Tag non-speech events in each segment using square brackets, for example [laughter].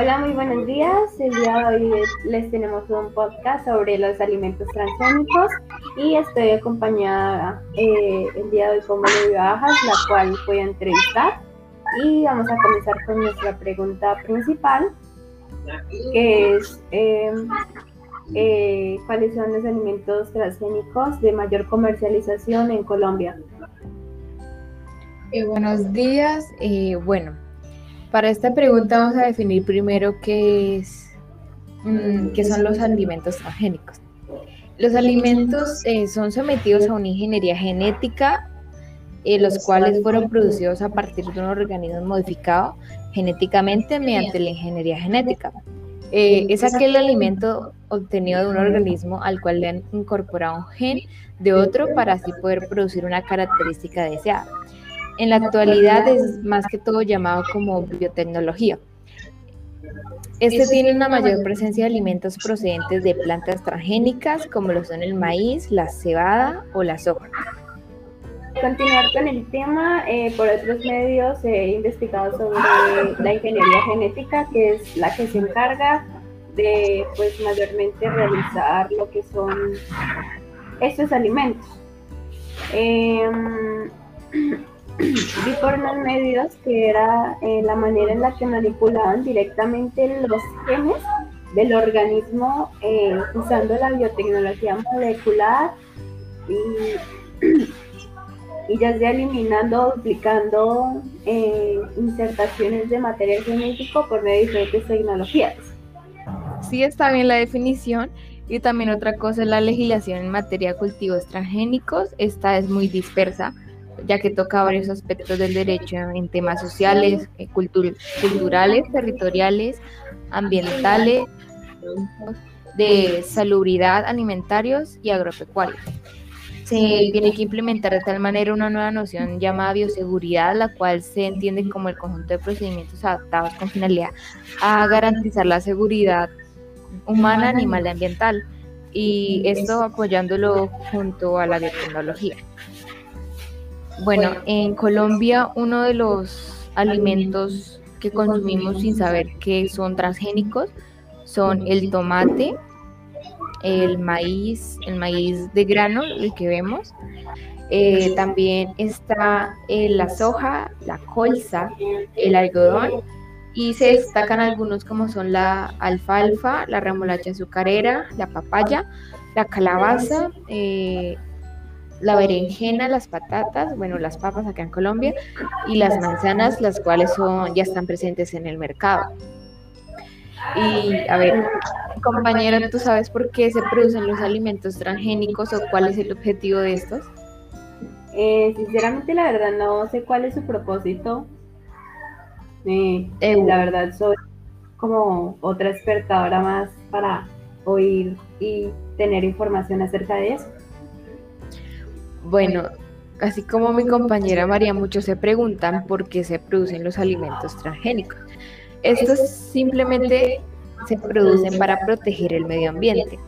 Hola, muy buenos días. El día de hoy les tenemos un podcast sobre los alimentos transgénicos y estoy acompañada eh, el día de hoy con Valeria Bajas, la cual voy a entrevistar. Y vamos a comenzar con nuestra pregunta principal, que es eh, eh, cuáles son los alimentos transgénicos de mayor comercialización en Colombia. buenos días. bueno, para esta pregunta vamos a definir primero qué, es, mm, qué son los alimentos transgénicos. Los alimentos eh, son sometidos a una ingeniería genética, eh, los cuales fueron producidos a partir de un organismo modificado genéticamente mediante la ingeniería genética. Eh, es aquel alimento obtenido de un organismo al cual le han incorporado un gen de otro para así poder producir una característica deseada. En la actualidad es más que todo llamado como biotecnología. Este tiene una mayor presencia de alimentos procedentes de plantas transgénicas como lo son el maíz, la cebada o la soja. Continuar con el tema, eh, por otros medios he investigado sobre la ingeniería genética, que es la que se encarga de, pues, mayormente realizar lo que son estos alimentos. Em, por unos medios que era eh, la manera en la que manipulaban directamente los genes del organismo eh, usando la biotecnología molecular [clears throat] y, ya sea eliminando, duplicando eh, insertaciones de material genético por medio de diferentes tecnologías. Sí, está bien la definición. Y también otra cosa es la legislación en materia de cultivos transgénicos. Esta es muy dispersa ya que toca varios aspectos del derecho en temas sociales, eh, culturales, territoriales, ambientales, de salubridad, alimentarios y agropecuarios. Se tiene que implementar de tal manera una nueva noción llamada bioseguridad, la cual se entiende como el conjunto de procedimientos adaptados con finalidad a garantizar la seguridad humana, animal y ambiental, y esto apoyándolo junto a la biotecnología. Bueno, en Colombia uno de los alimentos que consumimos sin saber que son transgénicos son el tomate, el maíz, el maíz de grano, el que vemos. Eh, también está eh, la soja, la colza, el algodón y se destacan algunos como son la alfalfa, la remolacha azucarera, la papaya, la calabaza, eh, la berenjena, las patatas, bueno, las papas acá en Colombia, y las manzanas, las cuales son, ya están presentes en el mercado. Y a ver, compañera, ¿tú sabes por qué se producen los alimentos transgénicos o cuál es el objetivo de estos? Eh, sinceramente, la verdad, no sé cuál es su propósito. Eh, la verdad, soy como otra experta ahora más para oír y tener información acerca de eso. Bueno, así como mi compañera María, muchos se preguntan por qué se producen los alimentos transgénicos. Estos simplemente se producen para proteger el medio ambiente.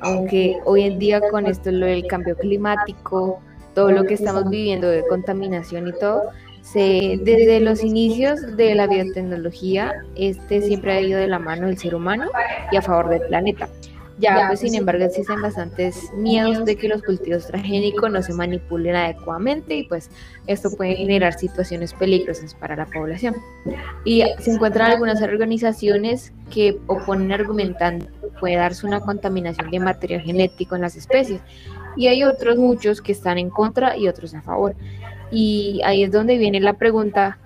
Aunque hoy en día con esto lo del cambio climático, todo lo que estamos viviendo de contaminación y todo, se, desde los inicios de la biotecnología, este siempre ha ido de la mano del ser humano y a favor del planeta. Ya, pues sin embargo existen bastantes miedos de que los cultivos transgénicos no se manipulen adecuadamente y pues esto puede generar situaciones peligrosas para la población. Y se encuentran algunas organizaciones que oponen argumentando que puede darse una contaminación de material genético en las especies y hay otros muchos que están en contra y otros a favor. Y ahí es donde viene la pregunta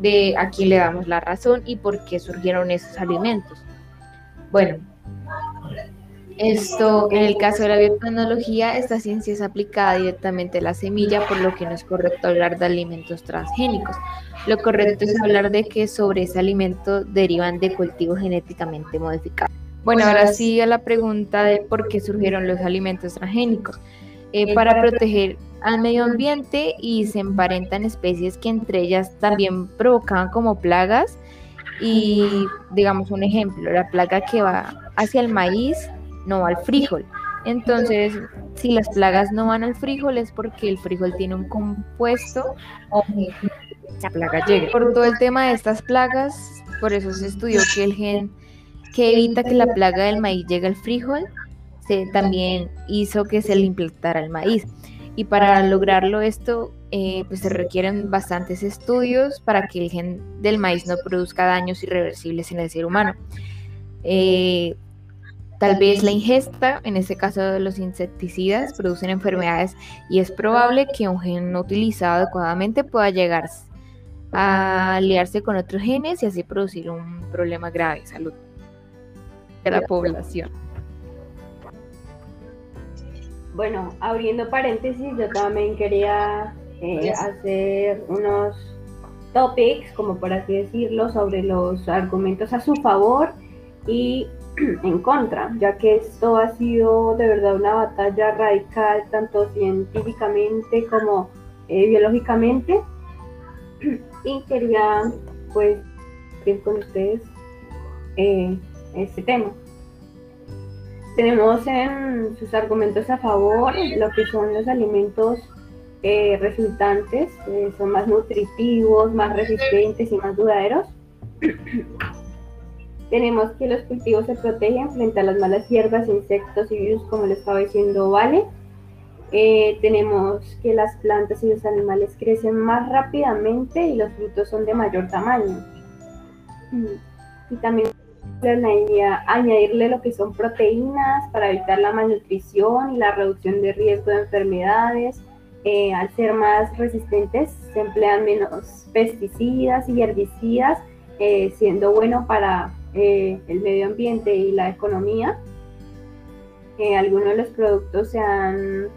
de a quién le damos la razón y por qué surgieron esos alimentos. Bueno, esto, en el caso de la biotecnología, esta ciencia es aplicada directamente a la semilla, por lo que no es correcto hablar de alimentos transgénicos. Lo correcto es hablar de que sobre ese alimento derivan de cultivos genéticamente modificados. Bueno, ahora sí a la pregunta de por qué surgieron los alimentos transgénicos. Eh, para proteger al medio ambiente y se emparentan especies que entre ellas también provocaban como plagas. Y digamos un ejemplo, la plaga que va hacia el maíz no al frijol. Entonces, si las plagas no van al frijol es porque el frijol tiene un compuesto o la plaga llegue. Por todo el tema de estas plagas, por eso se estudió que el gen que evita que la plaga del maíz llegue al frijol se también hizo que se le implantara el maíz. Y para lograrlo esto, eh, pues se requieren bastantes estudios para que el gen del maíz no produzca daños irreversibles en el ser humano. Eh, tal vez la ingesta, en este caso de los insecticidas, producen enfermedades y es probable que un gen no utilizado adecuadamente pueda llegar a aliarse con otros genes y así producir un problema grave de salud de la población. Bueno, abriendo paréntesis, yo también quería eh, hacer unos topics, como por así decirlo, sobre los argumentos a su favor y [clears throat] en contra, ya que esto ha sido de verdad una batalla radical, tanto científicamente como eh, biológicamente. [clears throat] Y quería, pues, ir con ustedes eh, este tema. Tenemos en sus argumentos a favor lo que son los alimentos eh, resultantes, eh, son más nutritivos, más resistentes y más duraderos. [clears throat] Tenemos que los cultivos se protegen frente a las malas hierbas, insectos y virus, como le estaba diciendo Vale. Eh, tenemos que las plantas y los animales crecen más rápidamente y los frutos son de mayor tamaño. Y también añadirle lo que son proteínas para evitar la malnutrición y la reducción de riesgo de enfermedades. Eh, al ser más resistentes se emplean menos pesticidas y herbicidas, eh, siendo bueno para eh, el medio ambiente y la economía. algunos de los productos se han,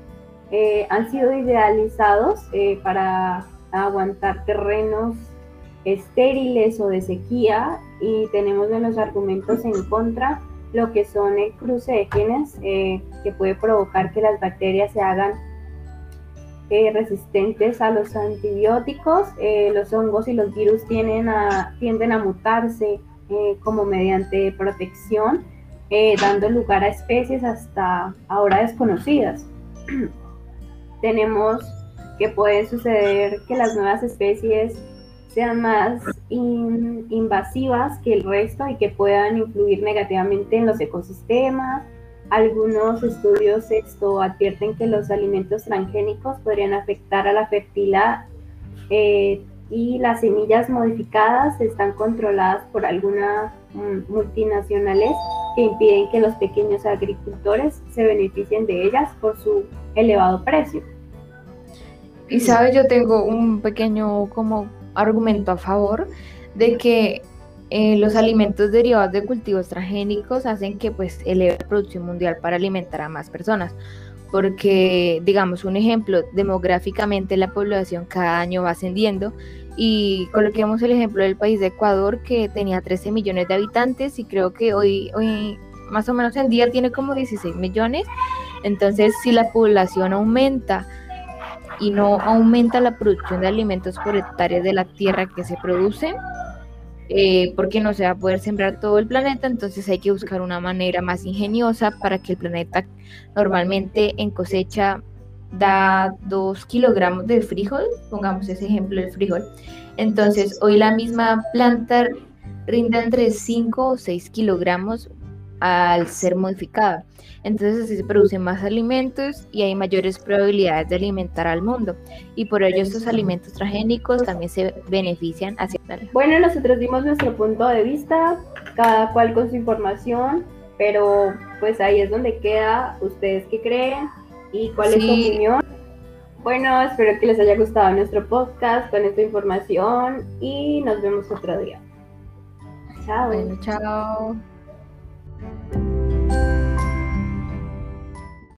han sido idealizados para aguantar terrenos estériles o de sequía y tenemos de los argumentos en contra lo que son el cruce de genes eh, que puede provocar que las bacterias se hagan eh, resistentes a los antibióticos. Eh, los hongos y los virus tienden a, tienden a mutarse como mediante protección, dando lugar a especies hasta ahora desconocidas. [clears throat] Tenemos que puede suceder que las nuevas especies sean más invasivas que el resto y que puedan influir negativamente en los ecosistemas. Algunos estudios esto advierten que los alimentos transgénicos podrían afectar a la fertilidad eh, y las semillas modificadas están controladas por algunas multinacionales que impiden que los pequeños agricultores se beneficien de ellas por su elevado precio. Y sabes, yo tengo un pequeño como argumento a favor de que eh, los alimentos derivados de cultivos transgénicos hacen que pues eleve la producción mundial para alimentar a más personas. Porque, digamos, un ejemplo, demográficamente la población cada año va ascendiendo y coloquemos el ejemplo del país de Ecuador que tenía 13 millones de habitantes y creo que hoy, hoy más o menos en día tiene como 16 millones. Entonces, si la población aumenta y no aumenta la producción de alimentos por hectáreas de la tierra que se produce, eh, porque no se va a poder sembrar todo el planeta, entonces hay que buscar una manera más ingeniosa para que el planeta normalmente en cosecha da 2 kilogramos de frijol, pongamos ese ejemplo del frijol, entonces hoy la misma planta rinde entre 5 o 6 kilogramos al ser modificada. Entonces así se producen más alimentos y hay mayores probabilidades de alimentar al mundo. Y por ello estos alimentos transgénicos también se benefician hacia... Bueno, nosotros dimos nuestro punto de vista, cada cual con su información, pero pues ahí es donde queda ustedes qué creen y cuál es su opinión. Bueno, espero que les haya gustado nuestro podcast con esta información y nos vemos otro día. Chao. Bueno, chao.